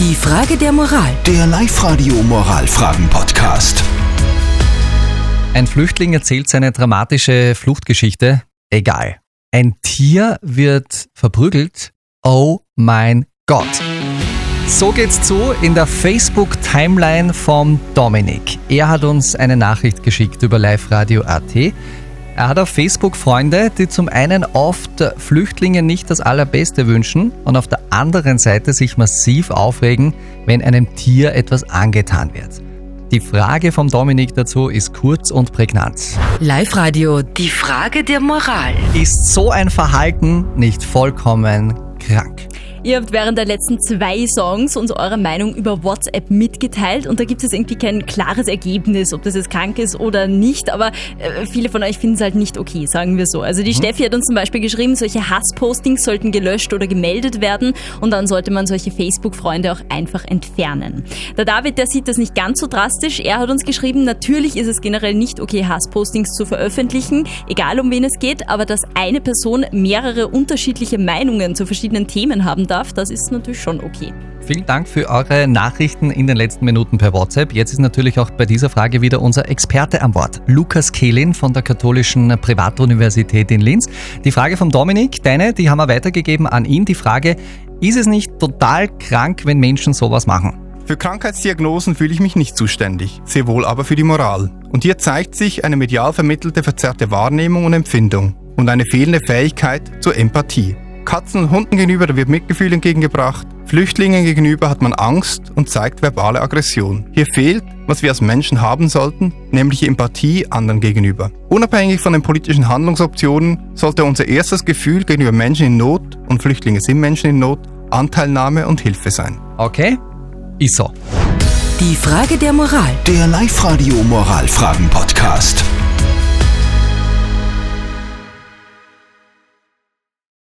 Die Frage der Moral. Der Live-Radio Moralfragen-Podcast. Ein Flüchtling erzählt seine dramatische Fluchtgeschichte. Egal. Ein Tier wird verprügelt. Oh mein Gott. So geht's zu in der Facebook-Timeline vom Dominik. Er hat uns eine Nachricht geschickt über Live Radio AT. Er hat auf Facebook Freunde, die zum einen oft Flüchtlingen nicht das Allerbeste wünschen und auf der anderen Seite sich massiv aufregen, wenn einem Tier etwas angetan wird. Die Frage vom Dominik dazu ist kurz und prägnant. Live-Radio. Die Frage der Moral. Ist so ein Verhalten nicht vollkommen krank? Ihr habt während der letzten zwei Songs uns eure Meinung über WhatsApp mitgeteilt und da gibt es irgendwie kein klares Ergebnis, ob das jetzt krank ist oder nicht, aber äh, viele von euch finden es halt nicht okay, sagen wir so. Also die Mhm. Steffi hat uns zum Beispiel geschrieben, solche Hasspostings sollten gelöscht oder gemeldet werden und dann sollte man solche Facebook-Freunde auch einfach entfernen. Der David, der sieht das nicht ganz so drastisch. Er hat uns geschrieben, natürlich ist es generell nicht okay, Hasspostings zu veröffentlichen, egal um wen es geht, aber dass eine Person mehrere unterschiedliche Meinungen zu verschiedenen Themen haben darf, das ist natürlich schon okay. Vielen Dank für eure Nachrichten in den letzten Minuten per WhatsApp. Jetzt ist natürlich auch bei dieser Frage wieder unser Experte an Bord, Lukas Kehlin von der Katholischen Privatuniversität in Linz. Die Frage vom Dominik, deine, die haben wir weitergegeben an ihn. Die Frage, ist es nicht total krank, wenn Menschen sowas machen? Für Krankheitsdiagnosen fühle ich mich nicht zuständig, sehr wohl aber für die Moral. Und hier zeigt sich eine medial vermittelte verzerrte Wahrnehmung und Empfindung und eine fehlende Fähigkeit zur Empathie. Katzen und Hunden gegenüber da wird Mitgefühl entgegengebracht, Flüchtlingen gegenüber hat man Angst und zeigt verbale Aggression. Hier fehlt, was wir als Menschen haben sollten, nämlich Empathie anderen gegenüber. Unabhängig von den politischen Handlungsoptionen sollte unser erstes Gefühl gegenüber Menschen in Not, und Flüchtlinge sind Menschen in Not, Anteilnahme und Hilfe sein. Okay? Ist so. Die Frage der Moral. Der Live-Radio Moralfragen-Podcast.